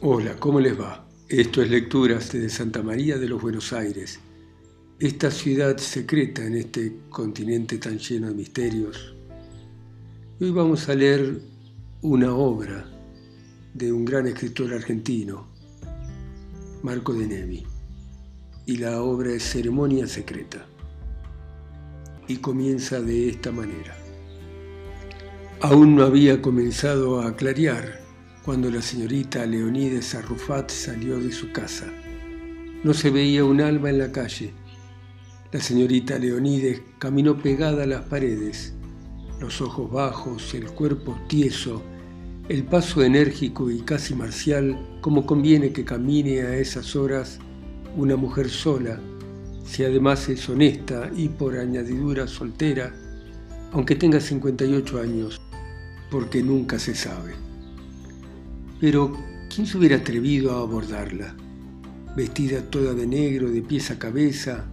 Hola, ¿cómo les va? Esto es Lecturas de Santa María de los Buenos Aires, esta ciudad secreta en este continente tan lleno de misterios. Hoy vamos a leer una obra de un gran escritor argentino, Marco de Nevi, y la obra es Ceremonia Secreta. Y comienza de esta manera. Aún no había comenzado a clarear cuando la señorita Leonides Arrufat salió de su casa. No se veía un alma en la calle. La señorita Leonides caminó pegada a las paredes, los ojos bajos, el cuerpo tieso, el paso enérgico y casi marcial, como conviene que camine a esas horas una mujer sola, si además es honesta y por añadidura soltera, aunque tenga 58 años, porque nunca se sabe. Pero, ¿quién se hubiera atrevido a abordarla? Vestida toda de negro, de pies a cabeza,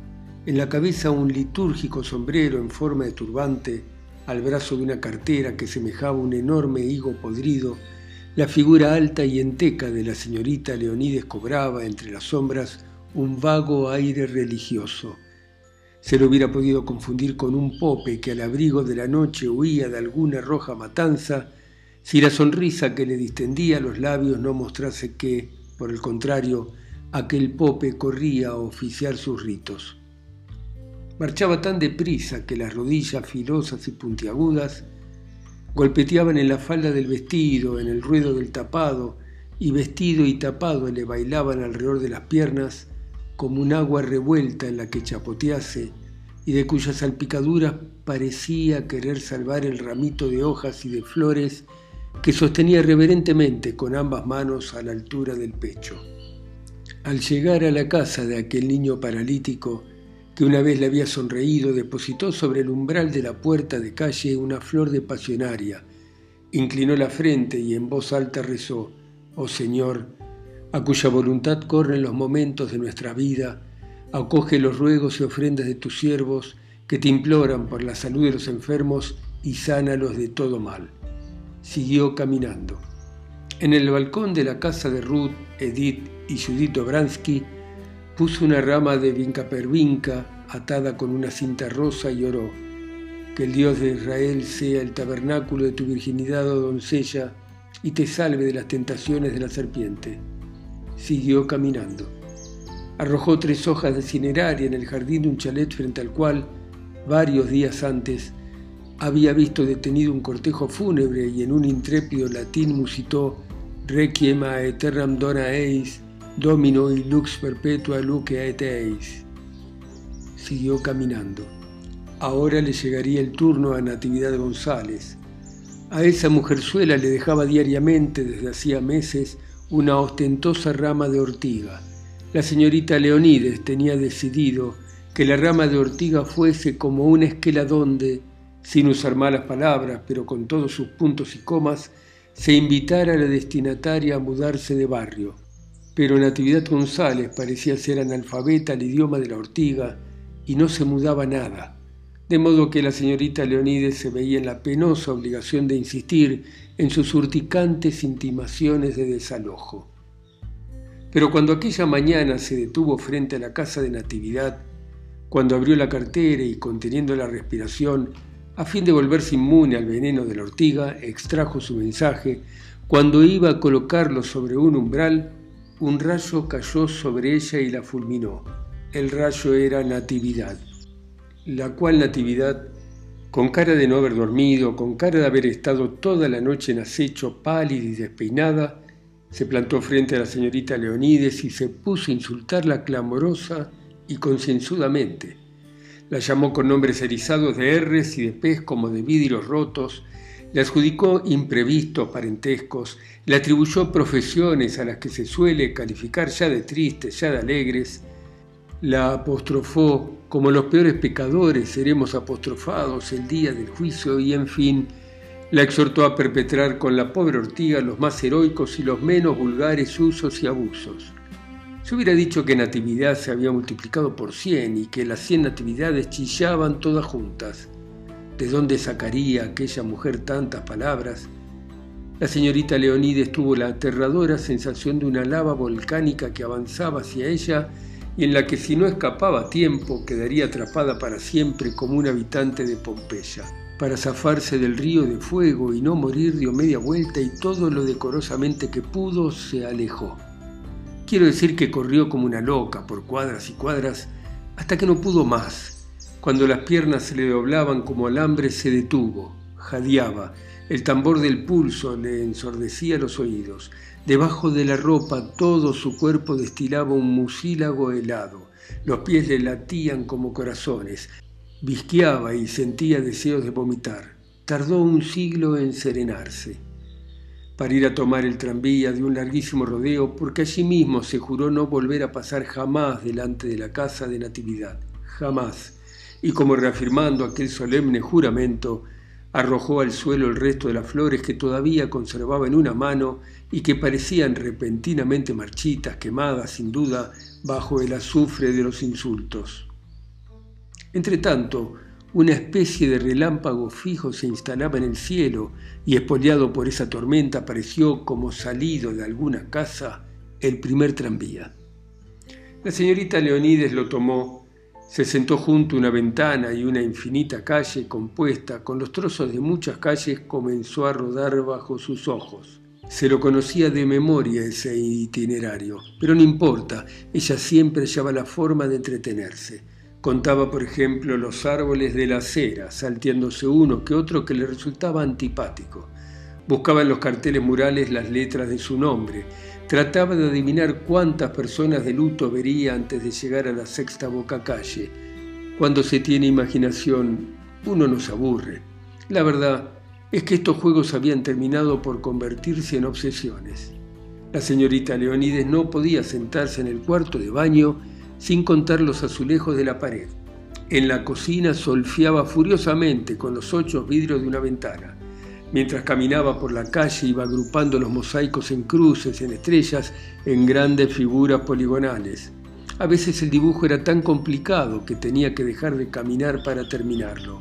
en la cabeza un litúrgico sombrero en forma de turbante, al brazo de una cartera que semejaba un enorme higo podrido, la figura alta y enteca de la señorita Leonides cobraba entre las sombras un vago aire religioso. Se lo hubiera podido confundir con un pope que al abrigo de la noche huía de alguna roja matanza si la sonrisa que le distendía los labios no mostrase que, por el contrario, aquel pope corría a oficiar sus ritos. Marchaba tan deprisa que las rodillas filosas y puntiagudas golpeteaban en la falda del vestido, en el ruedo del tapado, y vestido y tapado le bailaban alrededor de las piernas como un agua revuelta en la que chapotease y de cuyas salpicaduras parecía querer salvar el ramito de hojas y de flores que sostenía reverentemente con ambas manos a la altura del pecho. Al llegar a la casa de aquel niño paralítico, que una vez le había sonreído, depositó sobre el umbral de la puerta de calle una flor de pasionaria, inclinó la frente y en voz alta rezó, Oh Señor, a cuya voluntad corren los momentos de nuestra vida, acoge los ruegos y ofrendas de tus siervos que te imploran por la salud de los enfermos y sánalos de todo mal siguió caminando. En el balcón de la casa de Ruth, Edith y Judith Obransky puso una rama de vinca per vinca atada con una cinta rosa y oró. Que el Dios de Israel sea el tabernáculo de tu virginidad, oh doncella, y te salve de las tentaciones de la serpiente. Siguió caminando. Arrojó tres hojas de cineraria en el jardín de un chalet frente al cual, varios días antes, había visto detenido un cortejo fúnebre y en un intrépido latín musitó Requiem aeternam dona eis, domino y lux perpetua luce et eis. Siguió caminando. Ahora le llegaría el turno a Natividad González. A esa mujerzuela le dejaba diariamente desde hacía meses una ostentosa rama de ortiga. La señorita Leonides tenía decidido que la rama de ortiga fuese como un esqueladón sin usar malas palabras, pero con todos sus puntos y comas, se invitara a la destinataria a mudarse de barrio. Pero Natividad González parecía ser analfabeta al idioma de la ortiga y no se mudaba nada, de modo que la señorita Leonides se veía en la penosa obligación de insistir en sus urticantes intimaciones de desalojo. Pero cuando aquella mañana se detuvo frente a la casa de Natividad, cuando abrió la cartera y conteniendo la respiración a fin de volverse inmune al veneno de la ortiga, extrajo su mensaje. Cuando iba a colocarlo sobre un umbral, un rayo cayó sobre ella y la fulminó. El rayo era Natividad, la cual Natividad, con cara de no haber dormido, con cara de haber estado toda la noche en acecho, pálida y despeinada, se plantó frente a la señorita Leonides y se puso a insultarla clamorosa y concienzudamente. La llamó con nombres erizados de R's y de P's como de vidrios rotos, le adjudicó imprevistos parentescos, le atribuyó profesiones a las que se suele calificar ya de tristes, ya de alegres, la apostrofó como los peores pecadores seremos apostrofados el día del juicio y en fin, la exhortó a perpetrar con la pobre ortiga los más heroicos y los menos vulgares usos y abusos. Se hubiera dicho que Natividad se había multiplicado por cien y que las cien Natividades chillaban todas juntas. ¿De dónde sacaría aquella mujer tantas palabras? La señorita Leonides tuvo la aterradora sensación de una lava volcánica que avanzaba hacia ella y en la que si no escapaba a tiempo quedaría atrapada para siempre como un habitante de Pompeya. Para zafarse del río de fuego y no morir dio media vuelta y todo lo decorosamente que pudo se alejó. Quiero decir que corrió como una loca por cuadras y cuadras hasta que no pudo más. Cuando las piernas se le doblaban como alambre se detuvo, jadeaba, el tambor del pulso le ensordecía los oídos. Debajo de la ropa todo su cuerpo destilaba un mucílago helado. Los pies le latían como corazones. Visqueaba y sentía deseos de vomitar. Tardó un siglo en serenarse. Para ir a tomar el tranvía de un larguísimo rodeo, porque allí mismo se juró no volver a pasar jamás delante de la casa de Natividad. Jamás. Y como reafirmando aquel solemne juramento, arrojó al suelo el resto de las flores que todavía conservaba en una mano y que parecían repentinamente marchitas, quemadas sin duda bajo el azufre de los insultos. Entretanto, una especie de relámpago fijo se instalaba en el cielo y espoleado por esa tormenta apareció como salido de alguna casa el primer tranvía. La señorita Leonides lo tomó se sentó junto a una ventana y una infinita calle compuesta con los trozos de muchas calles comenzó a rodar bajo sus ojos. Se lo conocía de memoria ese itinerario, pero no importa, ella siempre hallaba la forma de entretenerse. Contaba, por ejemplo, los árboles de la acera, salteándose uno que otro que le resultaba antipático. Buscaba en los carteles murales las letras de su nombre Trataba de adivinar cuántas personas de luto vería antes de llegar a la sexta boca calle. Cuando se tiene imaginación, uno no se aburre. La verdad es que estos juegos habían terminado por convertirse en obsesiones. La señorita Leonides no podía sentarse en el cuarto de baño sin contar los azulejos de la pared. En la cocina solfiaba furiosamente con los ocho vidrios de una ventana. Mientras caminaba por la calle iba agrupando los mosaicos en cruces, en estrellas, en grandes figuras poligonales. A veces el dibujo era tan complicado que tenía que dejar de caminar para terminarlo.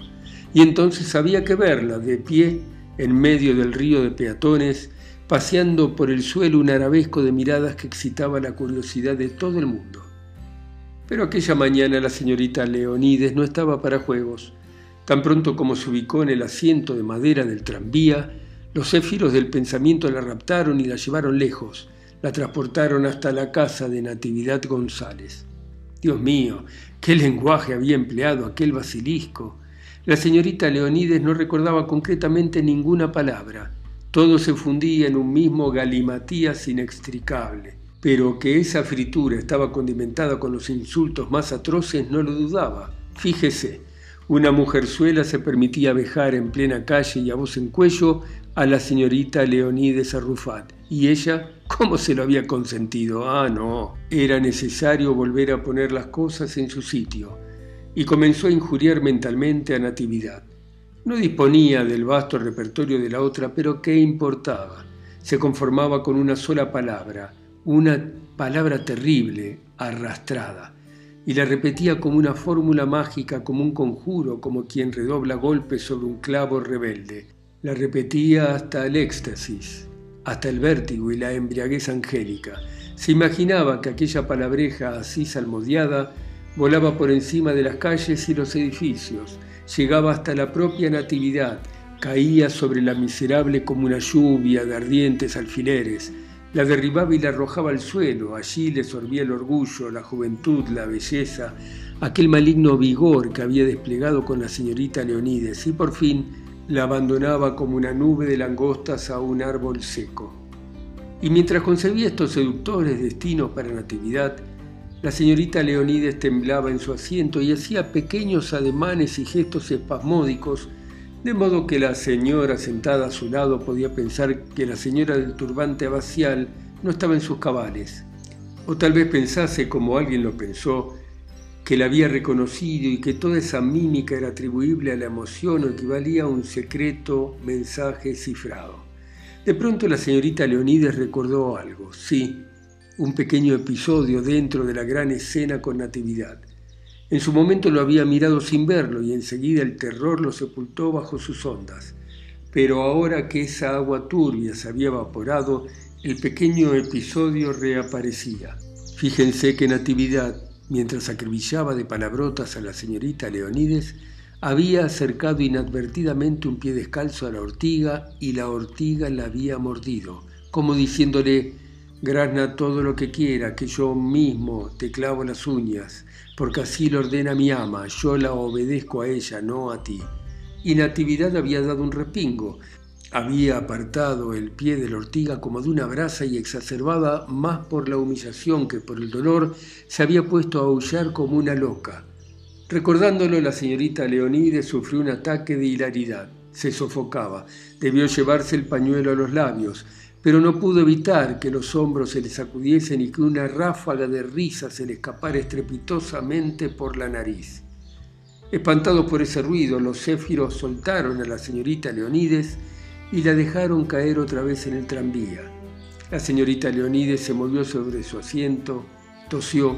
Y entonces había que verla de pie en medio del río de peatones, paseando por el suelo un arabesco de miradas que excitaba la curiosidad de todo el mundo. Pero aquella mañana la señorita Leonides no estaba para juegos. Tan pronto como se ubicó en el asiento de madera del tranvía, los céfiros del pensamiento la raptaron y la llevaron lejos, la transportaron hasta la casa de Natividad González. Dios mío, qué lenguaje había empleado aquel basilisco. La señorita Leonides no recordaba concretamente ninguna palabra. Todo se fundía en un mismo galimatías inextricable. Pero que esa fritura estaba condimentada con los insultos más atroces no lo dudaba. Fíjese, una mujerzuela se permitía vejar en plena calle y a voz en cuello a la señorita Leonides Arrufat. ¿Y ella cómo se lo había consentido? Ah, no, era necesario volver a poner las cosas en su sitio. Y comenzó a injuriar mentalmente a Natividad. No disponía del vasto repertorio de la otra, pero ¿qué importaba? Se conformaba con una sola palabra, una palabra terrible, arrastrada y la repetía como una fórmula mágica, como un conjuro, como quien redobla golpes sobre un clavo rebelde. La repetía hasta el éxtasis, hasta el vértigo y la embriaguez angélica. Se imaginaba que aquella palabreja así salmodiada volaba por encima de las calles y los edificios, llegaba hasta la propia natividad, caía sobre la miserable como una lluvia de ardientes alfileres, la derribaba y la arrojaba al suelo, allí le sorbía el orgullo, la juventud, la belleza, aquel maligno vigor que había desplegado con la señorita Leonides y por fin la abandonaba como una nube de langostas a un árbol seco. Y mientras concebía estos seductores destinos para Natividad, la señorita Leonides temblaba en su asiento y hacía pequeños ademanes y gestos espasmódicos de modo que la señora sentada a su lado podía pensar que la señora del turbante abacial no estaba en sus cabales. O tal vez pensase, como alguien lo pensó, que la había reconocido y que toda esa mímica era atribuible a la emoción o equivalía a un secreto mensaje cifrado. De pronto la señorita Leonides recordó algo, sí, un pequeño episodio dentro de la gran escena con Natividad. En su momento lo había mirado sin verlo y enseguida el terror lo sepultó bajo sus ondas. pero ahora que esa agua turbia se había evaporado, el pequeño episodio reaparecía. Fíjense que Natividad, mientras acribillaba de palabrotas a la señorita Leonides, había acercado inadvertidamente un pie descalzo a la ortiga y la ortiga la había mordido, como diciéndole, grazna todo lo que quiera, que yo mismo te clavo las uñas, porque así lo ordena mi ama, yo la obedezco a ella, no a ti. Y Natividad había dado un repingo, había apartado el pie de la ortiga como de una brasa y exacerbada más por la humillación que por el dolor, se había puesto a aullar como una loca. Recordándolo, la señorita Leonide sufrió un ataque de hilaridad. Se sofocaba. Debió llevarse el pañuelo a los labios, pero no pudo evitar que los hombros se le sacudiesen y que una ráfaga de risa se le escapara estrepitosamente por la nariz. Espantados por ese ruido, los céfiros soltaron a la señorita Leonides y la dejaron caer otra vez en el tranvía. La señorita Leonides se movió sobre su asiento, tosió,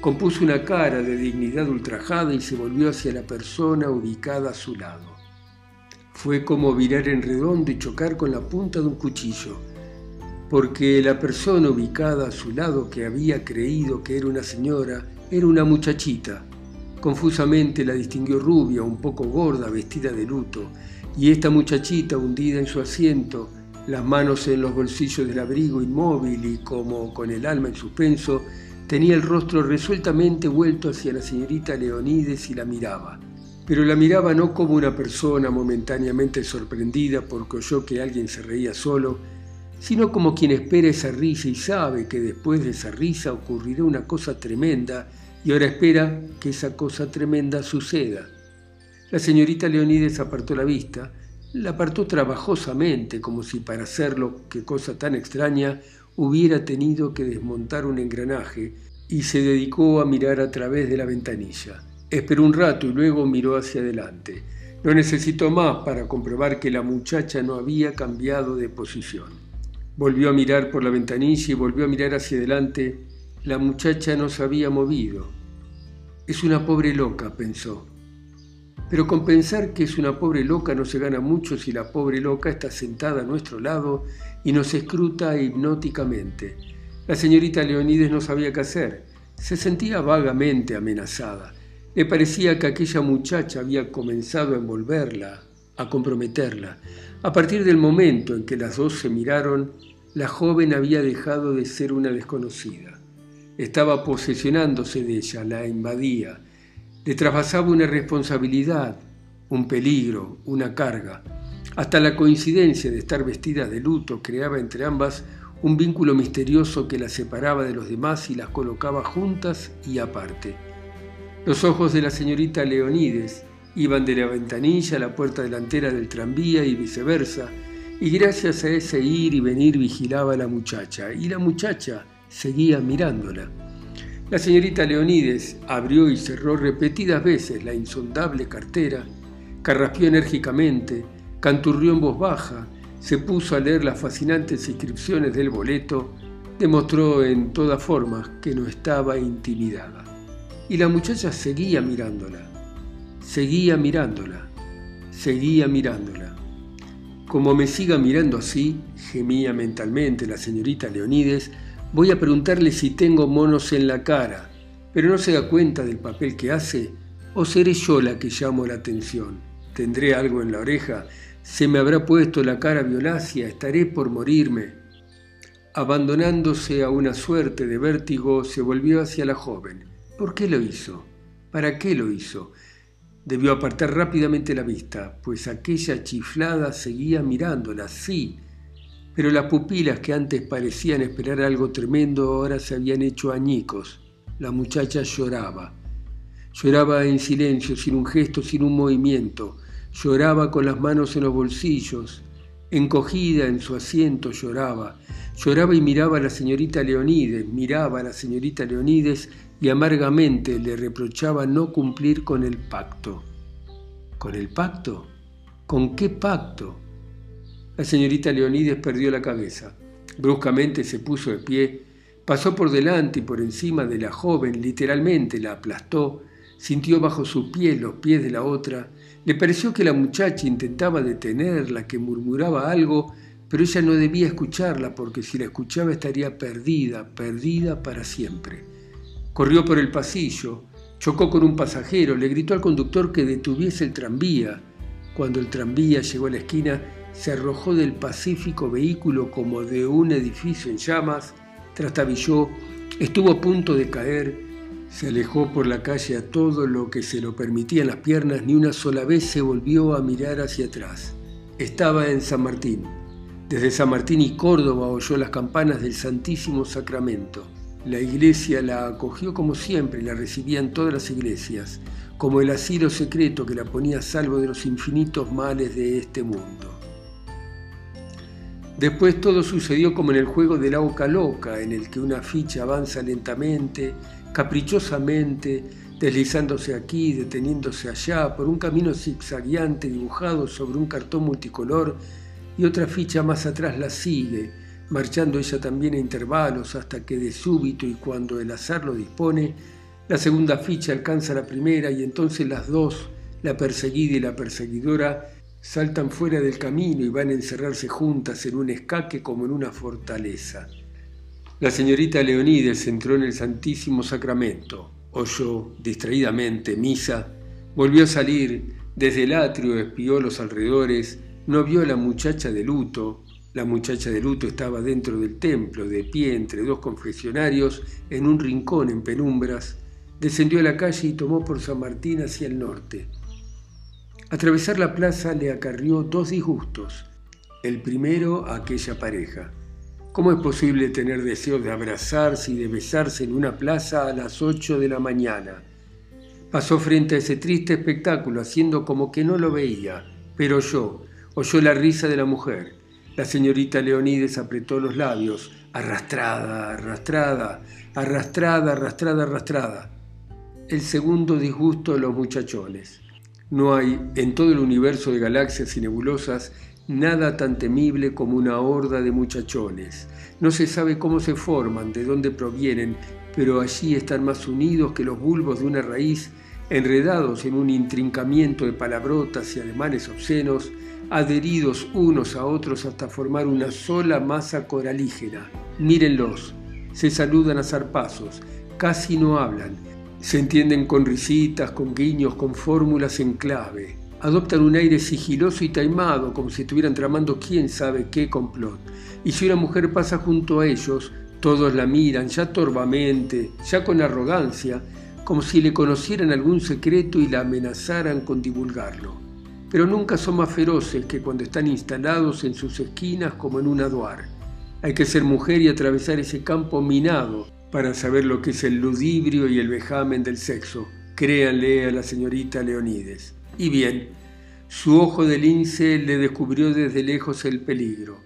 compuso una cara de dignidad ultrajada y se volvió hacia la persona ubicada a su lado. Fue como virar en redondo y chocar con la punta de un cuchillo, porque la persona ubicada a su lado que había creído que era una señora era una muchachita. Confusamente la distinguió rubia, un poco gorda, vestida de luto, y esta muchachita hundida en su asiento, las manos en los bolsillos del abrigo inmóvil y como con el alma en suspenso, tenía el rostro resueltamente vuelto hacia la señorita Leonides y la miraba. Pero la miraba no como una persona momentáneamente sorprendida porque oyó que alguien se reía solo, sino como quien espera esa risa y sabe que después de esa risa ocurrirá una cosa tremenda y ahora espera que esa cosa tremenda suceda. La señorita Leonides apartó la vista, la apartó trabajosamente, como si para hacerlo, qué cosa tan extraña, hubiera tenido que desmontar un engranaje, y se dedicó a mirar a través de la ventanilla. Esperó un rato y luego miró hacia adelante. No necesitó más para comprobar que la muchacha no había cambiado de posición. Volvió a mirar por la ventanilla y volvió a mirar hacia adelante. La muchacha no se había movido. Es una pobre loca, pensó. Pero con pensar que es una pobre loca no se gana mucho si la pobre loca está sentada a nuestro lado y nos escruta hipnóticamente. La señorita Leonides no sabía qué hacer. Se sentía vagamente amenazada. Le parecía que aquella muchacha había comenzado a envolverla, a comprometerla. A partir del momento en que las dos se miraron, la joven había dejado de ser una desconocida. Estaba posesionándose de ella, la invadía, le traspasaba una responsabilidad, un peligro, una carga. Hasta la coincidencia de estar vestida de luto creaba entre ambas un vínculo misterioso que las separaba de los demás y las colocaba juntas y aparte. Los ojos de la señorita Leonides iban de la ventanilla a la puerta delantera del tranvía y viceversa, y gracias a ese ir y venir vigilaba a la muchacha, y la muchacha seguía mirándola. La señorita Leonides abrió y cerró repetidas veces la insondable cartera, carraspeó enérgicamente, canturrió en voz baja, se puso a leer las fascinantes inscripciones del boleto, demostró en todas formas que no estaba intimidada. Y la muchacha seguía mirándola, seguía mirándola, seguía mirándola. Como me siga mirando así, gemía mentalmente la señorita Leonides, Voy a preguntarle si tengo monos en la cara, pero no se da cuenta del papel que hace, o seré yo la que llamo la atención. ¿Tendré algo en la oreja? ¿Se me habrá puesto la cara violácea? ¿Estaré por morirme? Abandonándose a una suerte de vértigo, se volvió hacia la joven. ¿Por qué lo hizo? ¿Para qué lo hizo? Debió apartar rápidamente la vista, pues aquella chiflada seguía mirándola, sí, pero las pupilas que antes parecían esperar algo tremendo ahora se habían hecho añicos. La muchacha lloraba. Lloraba en silencio, sin un gesto, sin un movimiento. Lloraba con las manos en los bolsillos. Encogida en su asiento lloraba. Lloraba y miraba a la señorita Leonides, miraba a la señorita Leonides y amargamente le reprochaba no cumplir con el pacto. ¿Con el pacto? ¿Con qué pacto? La señorita Leonides perdió la cabeza. Bruscamente se puso de pie, pasó por delante y por encima de la joven, literalmente la aplastó, sintió bajo sus pies los pies de la otra, Le pareció que la muchacha intentaba detenerla, que murmuraba algo, pero ella no debía escucharla porque si la escuchaba estaría perdida, perdida para siempre. Corrió por el pasillo, chocó con un pasajero, le gritó al conductor que detuviese el tranvía. Cuando el tranvía llegó a la esquina, se arrojó del pacífico vehículo como de un edificio en llamas, trastabilló, estuvo a punto de caer, se alejó por la calle a todo lo que se lo permitían las piernas, ni una sola vez se volvió a mirar hacia atrás. Estaba en San Martín. Desde San Martín y Córdoba oyó las campanas del Santísimo Sacramento. La iglesia la acogió como siempre, la recibían todas las iglesias, como el asilo secreto que la ponía a salvo de los infinitos males de este mundo. Después todo sucedió como en el juego de la oca loca, en el que una ficha avanza lentamente, caprichosamente, deslizándose aquí, deteniéndose allá, por un camino zigzagueante dibujado sobre un cartón multicolor, y otra ficha más atrás la sigue, marchando ella también a intervalos hasta que de súbito y cuando el azar lo dispone, la segunda ficha alcanza la primera y entonces las dos, la perseguida y la perseguidora, saltan fuera del camino y van a encerrarse juntas en un escaque como en una fortaleza. La señorita Leonides entró en el Santísimo Sacramento, oyó distraídamente misa, volvió a salir, desde el atrio espió los alrededores, no vio a la muchacha de luto, la muchacha de luto estaba dentro del templo, de pie entre dos confesionarios, en un rincón en penumbras, descendió a la calle y tomó por San Martín hacia el norte. Atravesar la plaza le acarrió dos disgustos. El primero a aquella pareja. ¿Cómo es posible tener deseos de abrazarse y de besarse en una plaza a las ocho de la mañana? Pasó frente a ese triste espectáculo haciendo como que no lo veía, pero oyó, oyó la risa de la mujer. La señorita Leonides apretó los labios, arrastrada, arrastrada, arrastrada, arrastrada, arrastrada. El segundo disgusto de los muchachones. No hay en todo el universo de galaxias y nebulosas nada tan temible como una horda de muchachones. No se sabe cómo se forman, de dónde provienen, pero allí están más unidos que los bulbos de una raíz, enredados en un intrincamiento de palabrotas y ademanes obscenos, adheridos unos a otros hasta formar una sola masa coralígena. Mírenlos, se saludan a zarpazos, casi no hablan, se entienden con risitas, con guiños, con fórmulas en clave. Adoptan un aire sigiloso y taimado, como si estuvieran tramando quién sabe qué complot. Y si una mujer pasa junto a ellos, todos la miran, ya torvamente, ya con arrogancia, como si le conocieran algún secreto y la amenazaran con divulgarlo. Pero nunca son más feroces que cuando están instalados en sus esquinas como en un aduar. Hay que ser mujer y atravesar ese campo minado para saber lo que es el ludibrio y el vejamen del sexo. Créanle a la señorita Leonides. Y bien, su ojo de lince le descubrió desde lejos el peligro.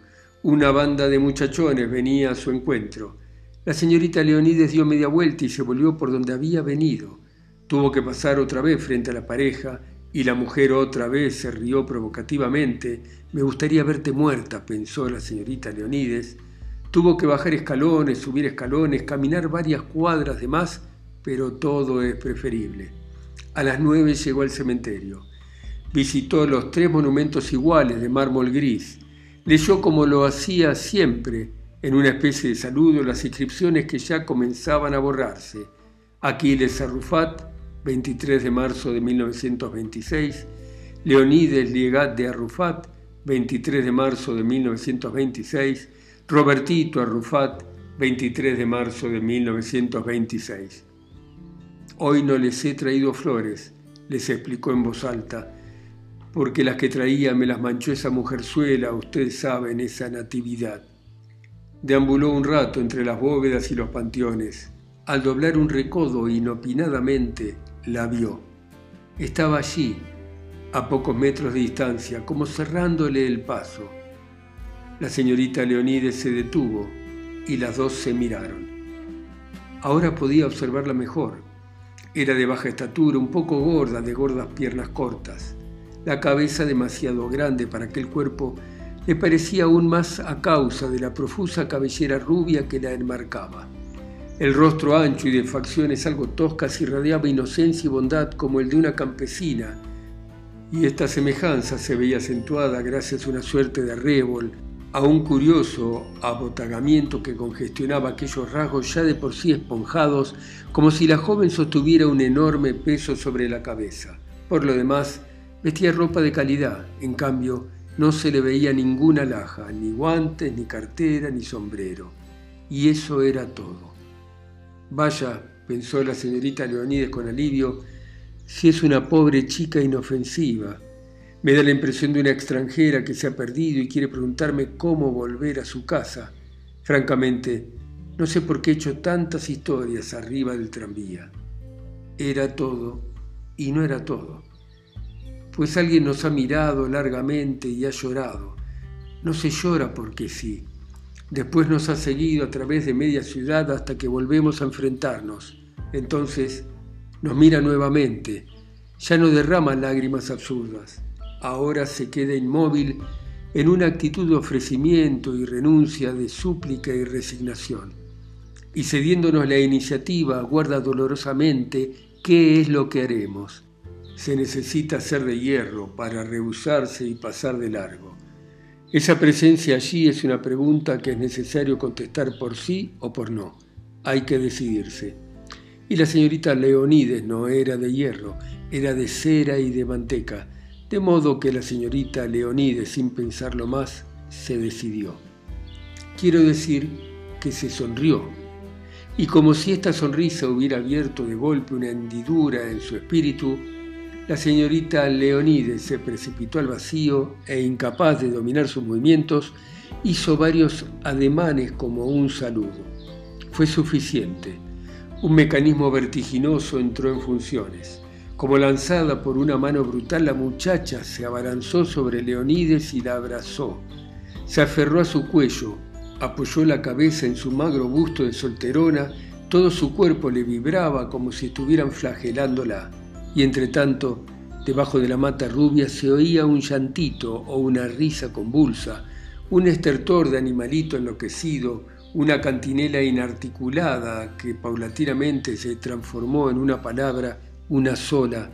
Una banda de muchachones venía a su encuentro. La señorita Leonides dio media vuelta y se volvió por donde había venido. Tuvo que pasar otra vez frente a la pareja y la mujer otra vez se rió provocativamente. Me gustaría verte muerta, pensó la señorita Leonides, Tuvo que bajar escalones, subir escalones, caminar varias cuadras de más, pero todo es preferible. A las nueve llegó al cementerio. Visitó los tres monumentos iguales de mármol gris. Leyó como lo hacía siempre, en una especie de saludo, las inscripciones que ya comenzaban a borrarse. Aquiles Arrufat, 23 de marzo de 1926. Leonides Liegat de Arrufat, 23 de marzo de 1926. Robertito Arrufat, 23 de marzo de 1926. Hoy no les he traído flores, les explicó en voz alta, porque las que traía me las manchó esa mujerzuela, ustedes saben, esa natividad. Deambuló un rato entre las bóvedas y los panteones. Al doblar un recodo inopinadamente, la vio. Estaba allí, a pocos metros de distancia, como cerrándole el paso. La señorita Leonides se detuvo y las dos se miraron. Ahora podía observarla mejor. Era de baja estatura, un poco gorda, de gordas piernas cortas. La cabeza demasiado grande para aquel cuerpo le parecía aún más a causa de la profusa cabellera rubia que la enmarcaba. El rostro ancho y de facciones algo toscas irradiaba inocencia y bondad como el de una campesina, Y esta semejanza se veía acentuada gracias a una suerte de arrebol, a un curioso abotagamiento que congestionaba aquellos rasgos ya de por sí esponjados, como si la joven sostuviera un enorme peso sobre la cabeza. Por lo demás, vestía ropa de calidad, en cambio, no se le veía ninguna laja, ni guantes, ni cartera, ni sombrero. Y eso era todo. Vaya, pensó la señorita Leonides con alivio, si es una pobre chica inofensiva. Me da la impresión de una extranjera que se ha perdido y quiere preguntarme cómo volver a su casa. Francamente, no sé por qué he hecho tantas historias arriba del tranvía. Era todo y no era todo. Pues alguien nos ha mirado largamente y ha llorado. No se llora porque sí. Después nos ha seguido a través de media ciudad hasta que volvemos a enfrentarnos. Entonces nos mira nuevamente. Ya no derrama lágrimas absurdas. Ahora se queda inmóvil en una actitud de ofrecimiento y renuncia, de súplica y resignación. Y cediéndonos la iniciativa, guarda dolorosamente qué es lo que haremos. Se necesita ser de hierro para rehusarse y pasar de largo. Esa presencia allí es una pregunta que es necesario contestar por sí o por no. Hay que decidirse. Y la señorita Leonides no era de hierro, era de cera y de manteca, de modo que la señorita Leonides, sin pensarlo más, se decidió. Quiero decir que se sonrió, y como si esta sonrisa hubiera abierto de golpe una hendidura en su espíritu, la señorita Leonides se precipitó al vacío e incapaz de dominar sus movimientos, hizo varios ademanes como un saludo. Fue suficiente un mecanismo vertiginoso entró en funciones. Como lanzada por una mano brutal, la muchacha se abalanzó sobre Leonides y la abrazó. Se aferró a su cuello, apoyó la cabeza en su magro busto de solterona, todo su cuerpo le vibraba como si estuvieran flagelándola. Y entre tanto, debajo de la mata rubia se oía un llantito o una risa convulsa, un estertor de animalito enloquecido, una cantinela inarticulada que paulatinamente se transformó en una palabra, una sola,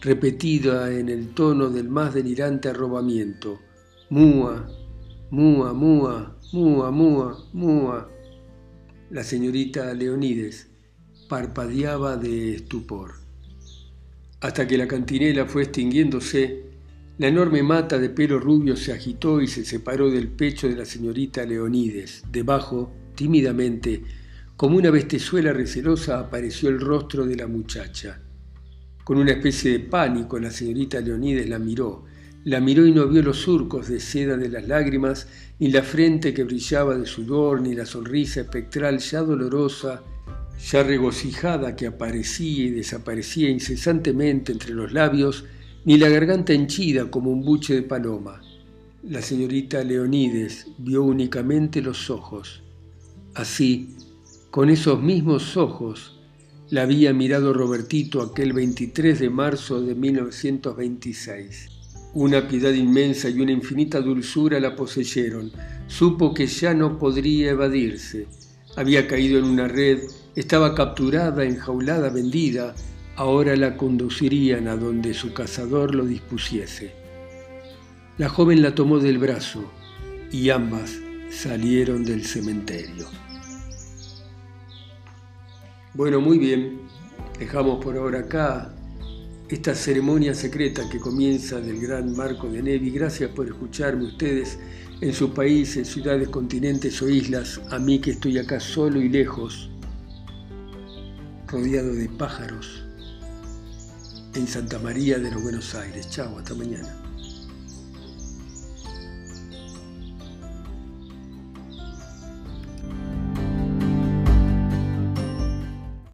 repetida en el tono del más delirante arrobamiento. Mua, mua, mua, mua, mua, mua. La señorita Leonides parpadeaba de estupor. Hasta que la cantinela fue extinguiéndose, la enorme mata de pelo rubio se agitó y se separó del pecho de la señorita Leonides. Debajo, Tímidamente, como una bestezuela recelosa, apareció el rostro de la muchacha. Con una especie de pánico, la señorita Leonides la miró. La miró y no vio los surcos de seda de las lágrimas, ni la frente que brillaba de sudor, ni la sonrisa espectral ya dolorosa, ya regocijada que aparecía y desaparecía incesantemente entre los labios, ni la garganta henchida como un buche de paloma. La señorita Leonides vio únicamente los ojos. Así, con esos mismos ojos, la había mirado Robertito aquel 23 de marzo de 1926. Una piedad inmensa y una infinita dulzura la poseyeron. Supo que ya no podría evadirse. Había caído en una red, estaba capturada, enjaulada, vendida. Ahora la conducirían a donde su cazador lo dispusiese. La joven la tomó del brazo y ambas salieron del cementerio. Bueno, muy bien, dejamos por ahora acá esta ceremonia secreta que comienza del gran Marco de Nevi. Gracias por escucharme ustedes en sus países, ciudades, continentes o islas, a mí que estoy acá solo y lejos, rodeado de pájaros, en Santa María de los Buenos Aires. Chao, hasta mañana.